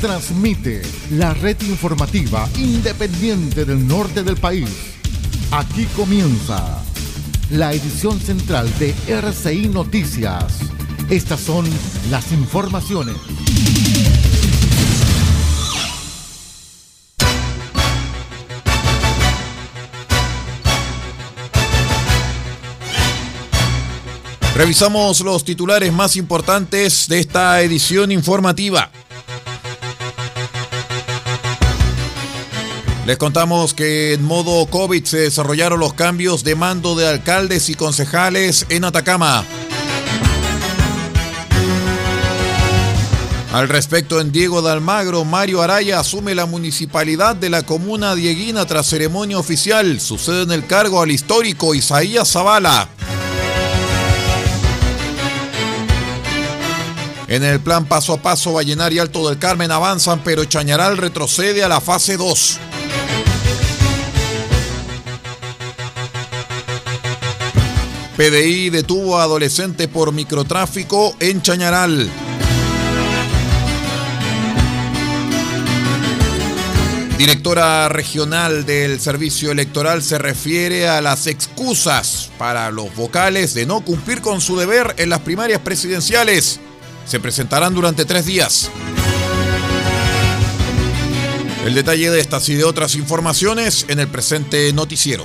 transmite la red informativa independiente del norte del país. Aquí comienza la edición central de RCI Noticias. Estas son las informaciones. Revisamos los titulares más importantes de esta edición informativa. Les contamos que en modo COVID se desarrollaron los cambios de mando de alcaldes y concejales en Atacama. Al respecto, en Diego de Almagro, Mario Araya asume la municipalidad de la comuna dieguina tras ceremonia oficial. Sucede en el cargo al histórico Isaías Zavala. En el plan paso a paso, Vallenar y Alto del Carmen avanzan, pero Chañaral retrocede a la fase 2. PDI detuvo a adolescente por microtráfico en Chañaral. Directora regional del Servicio Electoral se refiere a las excusas para los vocales de no cumplir con su deber en las primarias presidenciales. Se presentarán durante tres días. El detalle de estas y de otras informaciones en el presente noticiero.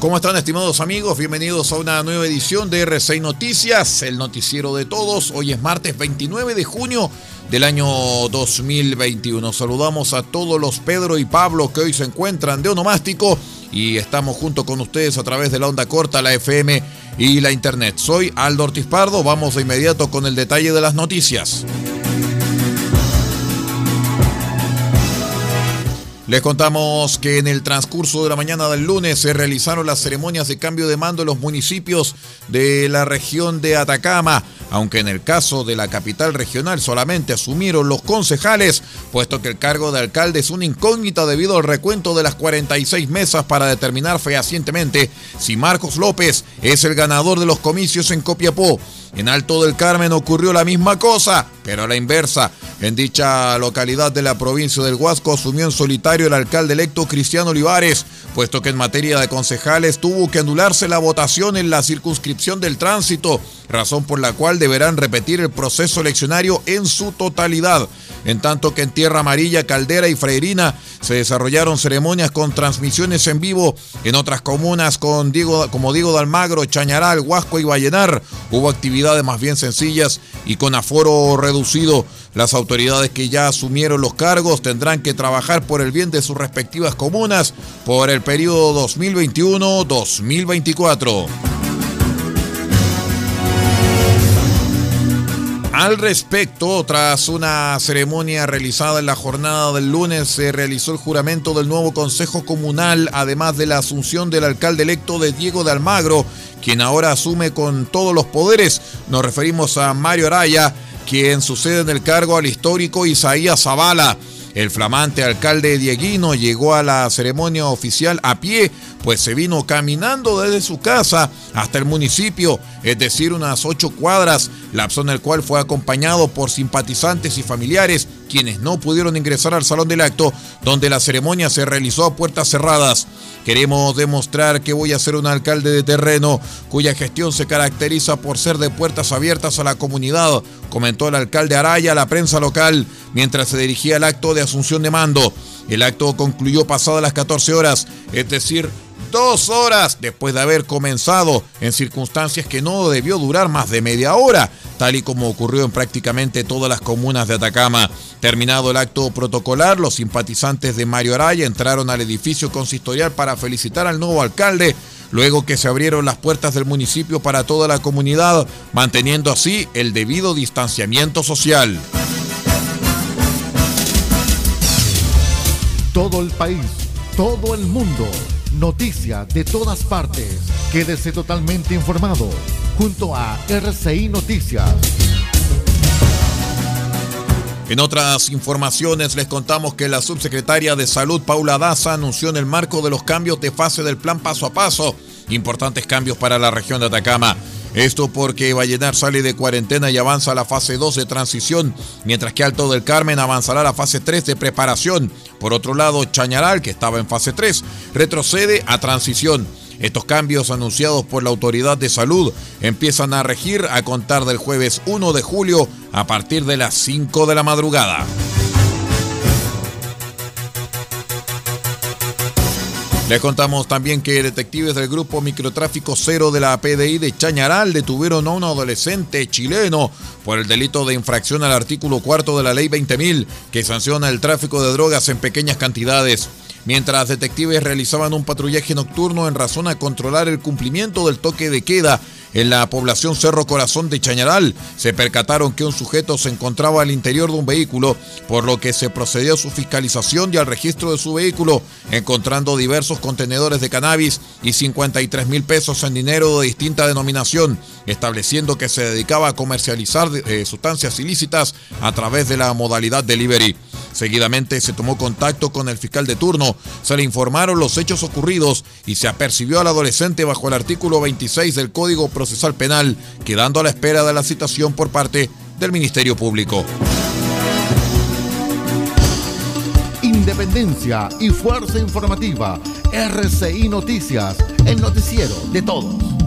¿Cómo están estimados amigos? Bienvenidos a una nueva edición de R6 Noticias, el noticiero de todos. Hoy es martes 29 de junio del año 2021. Saludamos a todos los Pedro y Pablo que hoy se encuentran de onomástico y estamos junto con ustedes a través de la onda corta, la FM y la internet. Soy Aldo Ortiz Pardo, vamos de inmediato con el detalle de las noticias. Les contamos que en el transcurso de la mañana del lunes se realizaron las ceremonias de cambio de mando en los municipios de la región de Atacama, aunque en el caso de la capital regional solamente asumieron los concejales, puesto que el cargo de alcalde es una incógnita debido al recuento de las 46 mesas para determinar fehacientemente si Marcos López es el ganador de los comicios en Copiapó. En Alto del Carmen ocurrió la misma cosa, pero a la inversa. En dicha localidad de la provincia del Huasco asumió en solitario el alcalde electo Cristiano Olivares, puesto que en materia de concejales tuvo que anularse la votación en la circunscripción del tránsito, razón por la cual deberán repetir el proceso eleccionario en su totalidad. en tanto que en Tierra Amarilla, Caldera y Freirina se desarrollaron ceremonias con transmisiones en vivo. En otras comunas con Diego, como Diego de Almagro, Chañaral, Huasco y Vallenar hubo actividades más bien sencillas y con aforo reducido. Las autoridades que ya asumieron los cargos tendrán que trabajar por el bien de sus respectivas comunas por el periodo 2021-2024. Al respecto, tras una ceremonia realizada en la jornada del lunes, se realizó el juramento del nuevo Consejo Comunal, además de la asunción del alcalde electo de Diego de Almagro, quien ahora asume con todos los poderes. Nos referimos a Mario Araya, quien sucede en el cargo al histórico Isaías Zavala. El flamante alcalde Dieguino llegó a la ceremonia oficial a pie, pues se vino caminando desde su casa hasta el municipio, es decir, unas ocho cuadras, lapso en el cual fue acompañado por simpatizantes y familiares, quienes no pudieron ingresar al salón del acto, donde la ceremonia se realizó a puertas cerradas. Queremos demostrar que voy a ser un alcalde de terreno cuya gestión se caracteriza por ser de puertas abiertas a la comunidad, comentó el alcalde Araya a la prensa local mientras se dirigía al acto de asunción de mando. El acto concluyó pasadas las 14 horas, es decir, dos horas después de haber comenzado en circunstancias que no debió durar más de media hora, tal y como ocurrió en prácticamente todas las comunas de Atacama. Terminado el acto protocolar, los simpatizantes de Mario Araya entraron al edificio consistorial para felicitar al nuevo alcalde, luego que se abrieron las puertas del municipio para toda la comunidad, manteniendo así el debido distanciamiento social. Todo el país, todo el mundo Noticias de todas partes. Quédese totalmente informado junto a RCI Noticias. En otras informaciones les contamos que la subsecretaria de Salud Paula Daza anunció en el marco de los cambios de fase del plan paso a paso importantes cambios para la región de Atacama. Esto porque Vallenar sale de cuarentena y avanza a la fase 2 de transición, mientras que Alto del Carmen avanzará a la fase 3 de preparación. Por otro lado, Chañaral, que estaba en fase 3, retrocede a transición. Estos cambios anunciados por la Autoridad de Salud empiezan a regir a contar del jueves 1 de julio a partir de las 5 de la madrugada. Le contamos también que detectives del grupo Microtráfico Cero de la PDI de Chañaral detuvieron a un adolescente chileno por el delito de infracción al artículo cuarto de la ley 20.000 que sanciona el tráfico de drogas en pequeñas cantidades. Mientras detectives realizaban un patrullaje nocturno en razón a controlar el cumplimiento del toque de queda en la población Cerro Corazón de Chañaral, se percataron que un sujeto se encontraba al interior de un vehículo, por lo que se procedió a su fiscalización y al registro de su vehículo, encontrando diversos contenedores de cannabis y 53 mil pesos en dinero de distinta denominación, estableciendo que se dedicaba a comercializar eh, sustancias ilícitas a través de la modalidad delivery. Seguidamente se tomó contacto con el fiscal de turno, se le informaron los hechos ocurridos y se apercibió al adolescente bajo el artículo 26 del Código Procesal Penal, quedando a la espera de la citación por parte del Ministerio Público. Independencia y fuerza informativa. RCI Noticias, el noticiero de todos.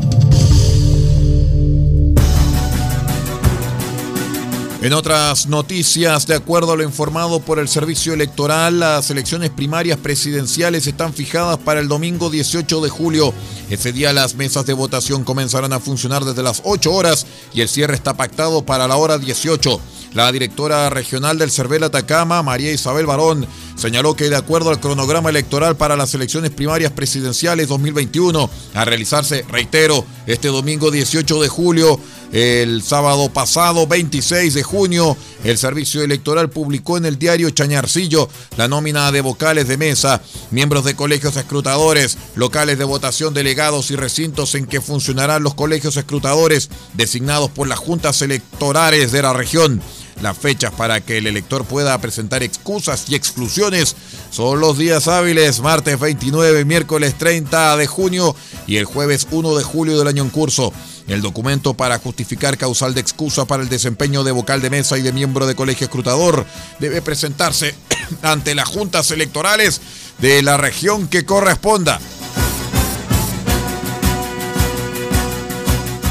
En otras noticias, de acuerdo a lo informado por el Servicio Electoral, las elecciones primarias presidenciales están fijadas para el domingo 18 de julio. Ese día las mesas de votación comenzarán a funcionar desde las 8 horas y el cierre está pactado para la hora 18. La directora regional del CERVEL Atacama, María Isabel Barón, señaló que de acuerdo al cronograma electoral para las elecciones primarias presidenciales 2021, a realizarse, reitero, este domingo 18 de julio, el sábado pasado, 26 de junio, el Servicio Electoral publicó en el diario Chañarcillo la nómina de vocales de mesa, miembros de colegios escrutadores, locales de votación, delegados y recintos en que funcionarán los colegios escrutadores designados por las juntas electorales de la región. Las fechas para que el elector pueda presentar excusas y exclusiones son los días hábiles, martes 29, miércoles 30 de junio y el jueves 1 de julio del año en curso. El documento para justificar causal de excusa para el desempeño de vocal de mesa y de miembro de colegio escrutador debe presentarse ante las juntas electorales de la región que corresponda.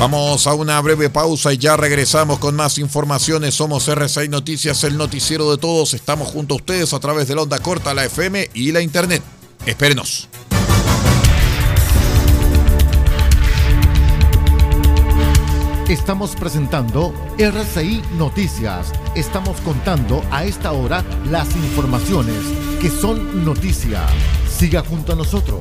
Vamos a una breve pausa y ya regresamos con más informaciones. Somos R6 Noticias, el noticiero de todos. Estamos junto a ustedes a través de la onda corta, la FM y la Internet. Espérenos. Estamos presentando RCI Noticias. Estamos contando a esta hora las informaciones que son noticia. Siga junto a nosotros.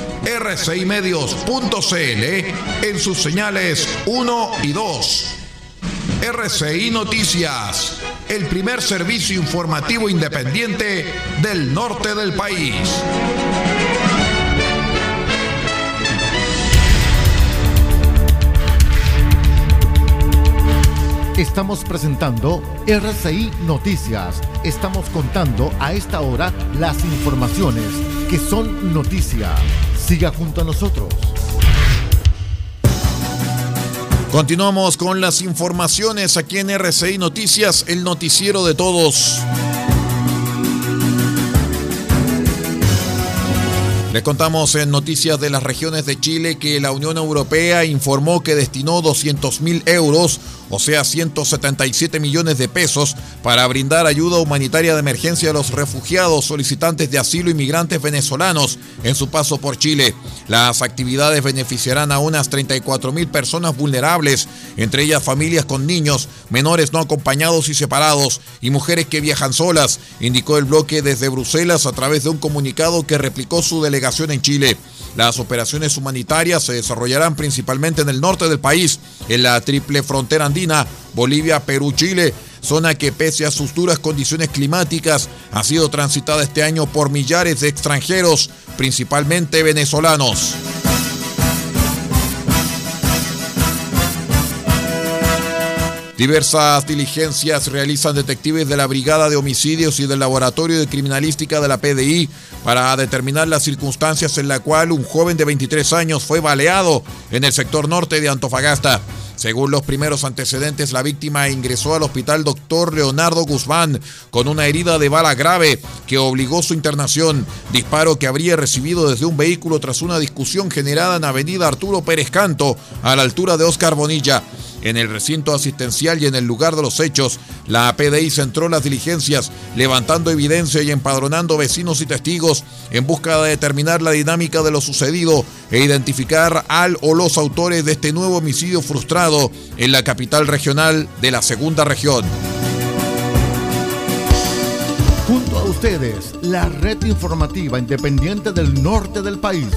rcimedios.cl en sus señales 1 y 2. RCI Noticias, el primer servicio informativo independiente del norte del país. Estamos presentando RCI Noticias. Estamos contando a esta hora las informaciones que son noticia. Siga junto a nosotros. Continuamos con las informaciones aquí en RCI Noticias, el noticiero de todos. Les contamos en noticias de las regiones de Chile que la Unión Europea informó que destinó 200 mil euros o sea 177 millones de pesos, para brindar ayuda humanitaria de emergencia a los refugiados, solicitantes de asilo y migrantes venezolanos en su paso por Chile. Las actividades beneficiarán a unas 34 mil personas vulnerables, entre ellas familias con niños, menores no acompañados y separados y mujeres que viajan solas, indicó el bloque desde Bruselas a través de un comunicado que replicó su en Chile. Las operaciones humanitarias se desarrollarán principalmente en el norte del país, en la triple frontera andina, Bolivia, Perú, Chile, zona que pese a sus duras condiciones climáticas ha sido transitada este año por millares de extranjeros, principalmente venezolanos. Diversas diligencias realizan detectives de la Brigada de Homicidios y del Laboratorio de Criminalística de la PDI para determinar las circunstancias en la cual un joven de 23 años fue baleado en el sector norte de Antofagasta. Según los primeros antecedentes, la víctima ingresó al hospital doctor Leonardo Guzmán con una herida de bala grave que obligó su internación, disparo que habría recibido desde un vehículo tras una discusión generada en Avenida Arturo Pérez Canto, a la altura de Oscar Bonilla. En el recinto asistencial y en el lugar de los hechos, la PDI centró las diligencias, levantando evidencia y empadronando vecinos y testigos en busca de determinar la dinámica de lo sucedido e identificar al o los autores de este nuevo homicidio frustrado en la capital regional de la segunda región. Junto a ustedes, la red informativa independiente del norte del país.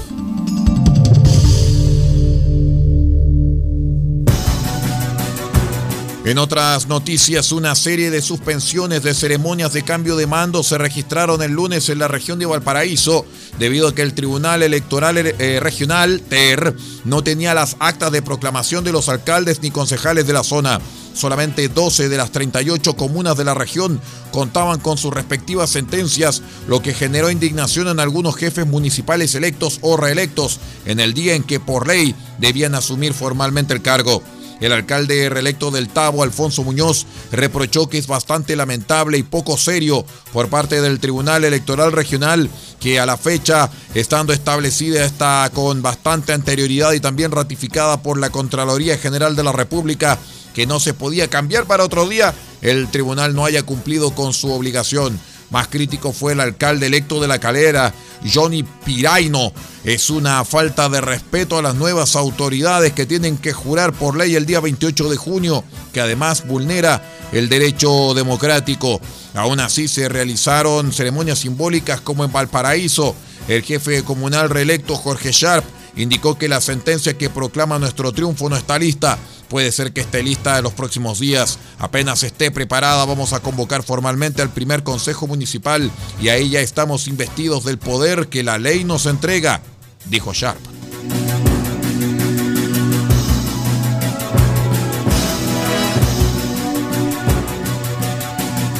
En otras noticias, una serie de suspensiones de ceremonias de cambio de mando se registraron el lunes en la región de Valparaíso debido a que el Tribunal Electoral eh, Regional, TER, no tenía las actas de proclamación de los alcaldes ni concejales de la zona. Solamente 12 de las 38 comunas de la región contaban con sus respectivas sentencias, lo que generó indignación en algunos jefes municipales electos o reelectos en el día en que por ley debían asumir formalmente el cargo. El alcalde reelecto del Tabo, Alfonso Muñoz, reprochó que es bastante lamentable y poco serio por parte del Tribunal Electoral Regional que a la fecha, estando establecida está con bastante anterioridad y también ratificada por la Contraloría General de la República, que no se podía cambiar para otro día, el tribunal no haya cumplido con su obligación. Más crítico fue el alcalde electo de La Calera, Johnny Piraino. Es una falta de respeto a las nuevas autoridades que tienen que jurar por ley el día 28 de junio, que además vulnera el derecho democrático. Aún así se realizaron ceremonias simbólicas como en Valparaíso. El jefe comunal reelecto Jorge Sharp indicó que la sentencia que proclama nuestro triunfo no está lista Puede ser que esté lista en los próximos días. Apenas esté preparada, vamos a convocar formalmente al primer Consejo Municipal y ahí ya estamos investidos del poder que la ley nos entrega, dijo Sharp.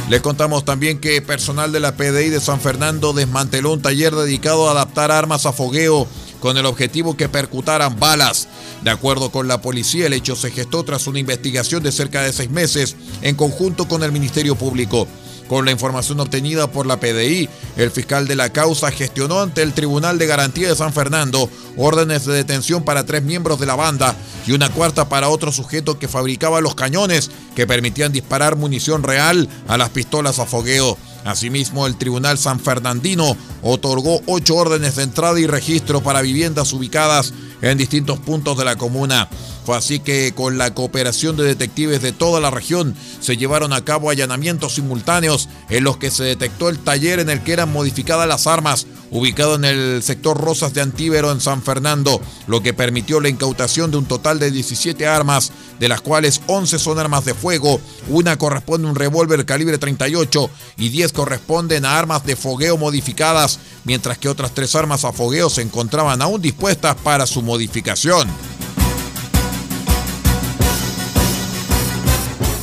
Les contamos también que personal de la PDI de San Fernando desmanteló un taller dedicado a adaptar armas a fogueo con el objetivo que percutaran balas. De acuerdo con la policía, el hecho se gestó tras una investigación de cerca de seis meses en conjunto con el Ministerio Público. Con la información obtenida por la PDI, el fiscal de la causa gestionó ante el Tribunal de Garantía de San Fernando órdenes de detención para tres miembros de la banda y una cuarta para otro sujeto que fabricaba los cañones que permitían disparar munición real a las pistolas a fogueo. Asimismo, el Tribunal San Fernandino otorgó ocho órdenes de entrada y registro para viviendas ubicadas en distintos puntos de la comuna. Fue así que con la cooperación de detectives de toda la región se llevaron a cabo allanamientos simultáneos en los que se detectó el taller en el que eran modificadas las armas, ubicado en el sector Rosas de Antíbero en San Fernando, lo que permitió la incautación de un total de 17 armas, de las cuales 11 son armas de fuego, una corresponde a un revólver calibre 38 y 10 corresponden a armas de fogueo modificadas, mientras que otras tres armas a fogueo se encontraban aún dispuestas para su modificación.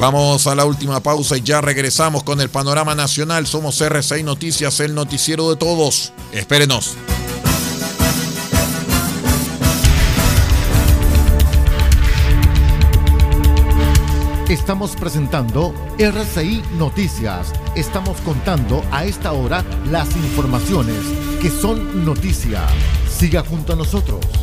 Vamos a la última pausa y ya regresamos con el panorama nacional. Somos R6 Noticias, el noticiero de todos. Espérenos. Estamos presentando RCI Noticias. Estamos contando a esta hora las informaciones que son noticia. Siga junto a nosotros.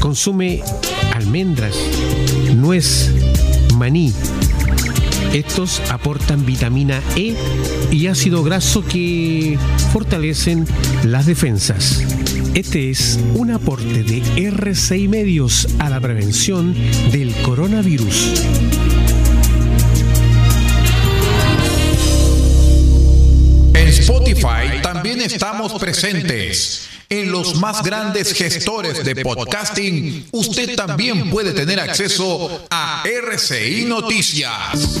Consume almendras, nuez, maní. Estos aportan vitamina E y ácido graso que fortalecen las defensas. Este es un aporte de RCI Medios a la prevención del coronavirus. En Spotify también estamos presentes. En los más grandes gestores de podcasting, usted también puede tener acceso a RCI Noticias.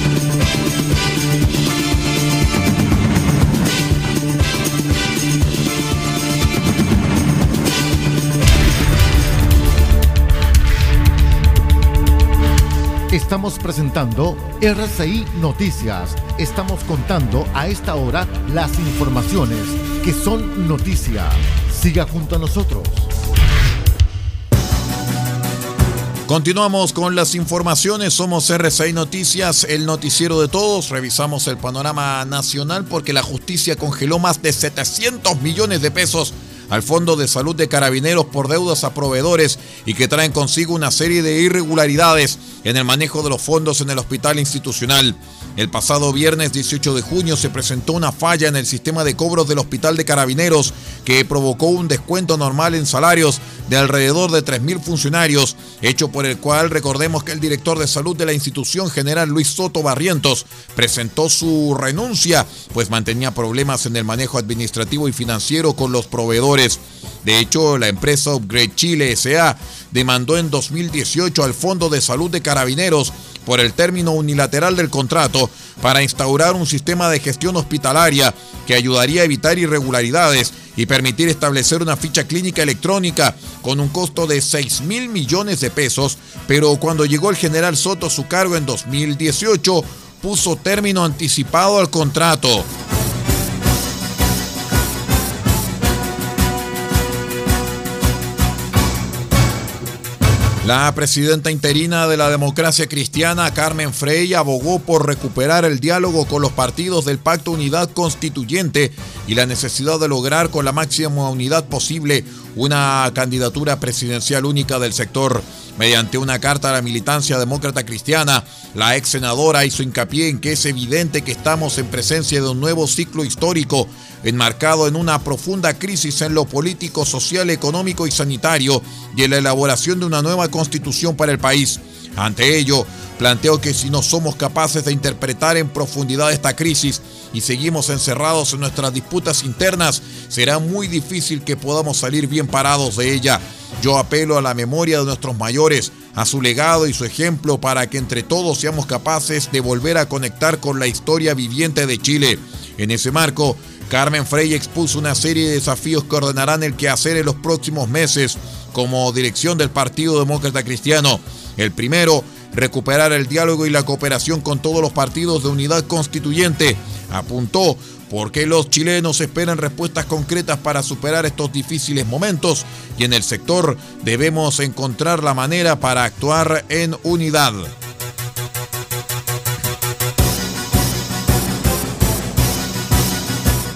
Estamos presentando RCI Noticias. Estamos contando a esta hora las informaciones que son noticia. Siga junto a nosotros. Continuamos con las informaciones. Somos RCI Noticias, el noticiero de todos. Revisamos el panorama nacional porque la justicia congeló más de 700 millones de pesos al Fondo de Salud de Carabineros por deudas a proveedores y que traen consigo una serie de irregularidades en el manejo de los fondos en el hospital institucional. El pasado viernes 18 de junio se presentó una falla en el sistema de cobros del Hospital de Carabineros que provocó un descuento normal en salarios de alrededor de 3.000 funcionarios, hecho por el cual recordemos que el director de salud de la institución general Luis Soto Barrientos presentó su renuncia, pues mantenía problemas en el manejo administrativo y financiero con los proveedores. De hecho, la empresa Upgrade Chile SA demandó en 2018 al Fondo de Salud de Carabineros por el término unilateral del contrato para instaurar un sistema de gestión hospitalaria que ayudaría a evitar irregularidades y permitir establecer una ficha clínica electrónica con un costo de 6 mil millones de pesos, pero cuando llegó el general Soto a su cargo en 2018, puso término anticipado al contrato. La presidenta interina de la democracia cristiana, Carmen Frey, abogó por recuperar el diálogo con los partidos del Pacto Unidad Constituyente y la necesidad de lograr con la máxima unidad posible una candidatura presidencial única del sector. Mediante una carta a la militancia demócrata cristiana, la ex senadora hizo hincapié en que es evidente que estamos en presencia de un nuevo ciclo histórico enmarcado en una profunda crisis en lo político, social, económico y sanitario y en la elaboración de una nueva constitución para el país. Ante ello, planteo que si no somos capaces de interpretar en profundidad esta crisis y seguimos encerrados en nuestras disputas internas, será muy difícil que podamos salir bien parados de ella. Yo apelo a la memoria de nuestros mayores, a su legado y su ejemplo para que entre todos seamos capaces de volver a conectar con la historia viviente de Chile. En ese marco, Carmen Frey expuso una serie de desafíos que ordenarán el quehacer en los próximos meses como dirección del Partido Demócrata Cristiano. El primero, recuperar el diálogo y la cooperación con todos los partidos de unidad constituyente. Apuntó porque los chilenos esperan respuestas concretas para superar estos difíciles momentos y en el sector debemos encontrar la manera para actuar en unidad.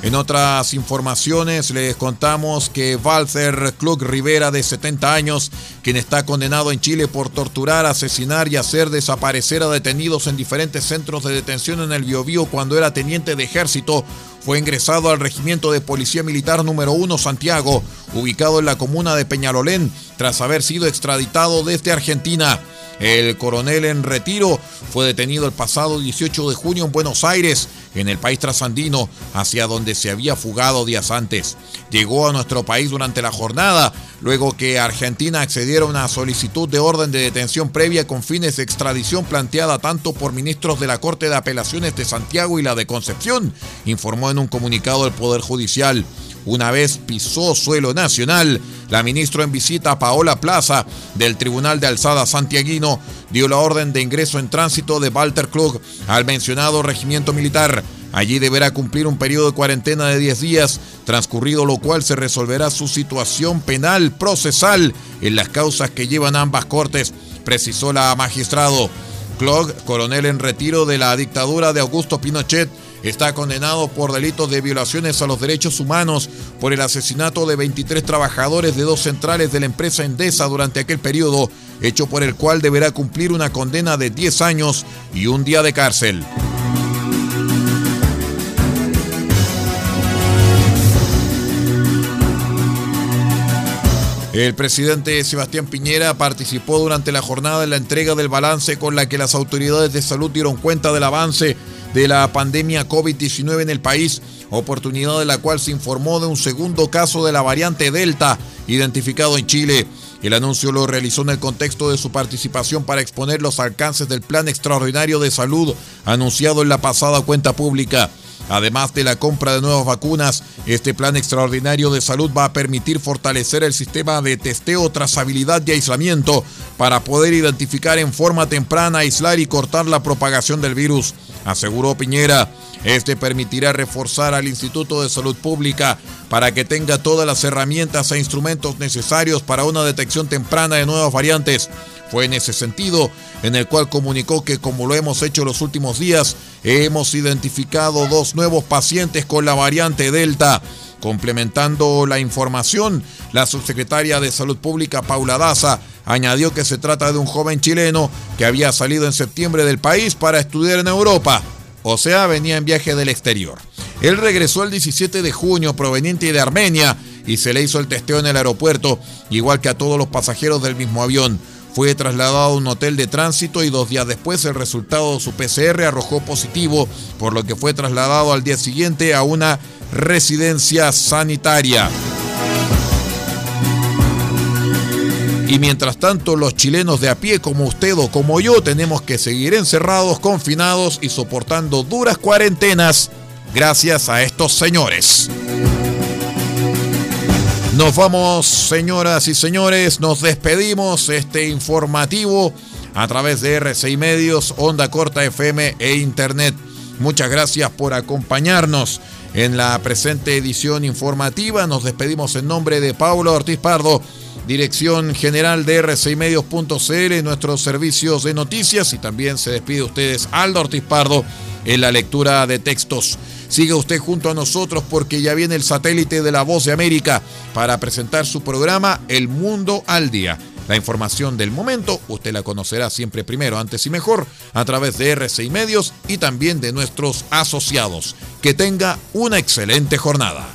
En otras informaciones les contamos que Walter Klug Rivera, de 70 años, quien está condenado en Chile por torturar, asesinar y hacer desaparecer a detenidos en diferentes centros de detención en el Biobío cuando era teniente de ejército, fue ingresado al Regimiento de Policía Militar número 1 Santiago, ubicado en la comuna de Peñalolén, tras haber sido extraditado desde Argentina. El coronel en retiro fue detenido el pasado 18 de junio en Buenos Aires, en el país trasandino, hacia donde se había fugado días antes. Llegó a nuestro país durante la jornada, luego que Argentina accediera a una solicitud de orden de detención previa con fines de extradición planteada tanto por ministros de la Corte de Apelaciones de Santiago y la de Concepción, informó en un comunicado el Poder Judicial. Una vez pisó suelo nacional, la ministra en visita Paola Plaza del Tribunal de Alzada Santiaguino dio la orden de ingreso en tránsito de Walter Klug al mencionado regimiento militar. Allí deberá cumplir un periodo de cuarentena de 10 días, transcurrido lo cual se resolverá su situación penal procesal en las causas que llevan ambas cortes, precisó la magistrado. Klug, coronel en retiro de la dictadura de Augusto Pinochet, está condenado por delitos de violaciones a los derechos humanos por el asesinato de 23 trabajadores de dos centrales de la empresa Endesa durante aquel periodo, hecho por el cual deberá cumplir una condena de 10 años y un día de cárcel. El presidente Sebastián Piñera participó durante la jornada en la entrega del balance con la que las autoridades de salud dieron cuenta del avance de la pandemia COVID-19 en el país, oportunidad de la cual se informó de un segundo caso de la variante Delta identificado en Chile. El anuncio lo realizó en el contexto de su participación para exponer los alcances del Plan Extraordinario de Salud anunciado en la pasada cuenta pública. Además de la compra de nuevas vacunas, este plan extraordinario de salud va a permitir fortalecer el sistema de testeo, trazabilidad y aislamiento para poder identificar en forma temprana, aislar y cortar la propagación del virus, aseguró Piñera. Este permitirá reforzar al Instituto de Salud Pública para que tenga todas las herramientas e instrumentos necesarios para una detección temprana de nuevas variantes. Fue en ese sentido en el cual comunicó que como lo hemos hecho los últimos días, hemos identificado dos nuevos pacientes con la variante Delta. Complementando la información, la subsecretaria de Salud Pública, Paula Daza, añadió que se trata de un joven chileno que había salido en septiembre del país para estudiar en Europa o sea, venía en viaje del exterior. Él regresó el 17 de junio proveniente de Armenia y se le hizo el testeo en el aeropuerto, igual que a todos los pasajeros del mismo avión. Fue trasladado a un hotel de tránsito y dos días después el resultado de su PCR arrojó positivo, por lo que fue trasladado al día siguiente a una residencia sanitaria. Y mientras tanto, los chilenos de a pie como usted o como yo tenemos que seguir encerrados, confinados y soportando duras cuarentenas gracias a estos señores. Nos vamos, señoras y señores, nos despedimos este informativo a través de RCI Medios, Onda Corta FM e Internet. Muchas gracias por acompañarnos en la presente edición informativa. Nos despedimos en nombre de Pablo Ortiz Pardo dirección general de r6medios.cl, nuestros servicios de noticias y también se despide ustedes Aldo Ortiz Pardo en la lectura de textos. Siga usted junto a nosotros porque ya viene el satélite de la Voz de América para presentar su programa El Mundo al Día. La información del momento usted la conocerá siempre primero, antes y mejor, a través de RCI Medios y también de nuestros asociados. Que tenga una excelente jornada.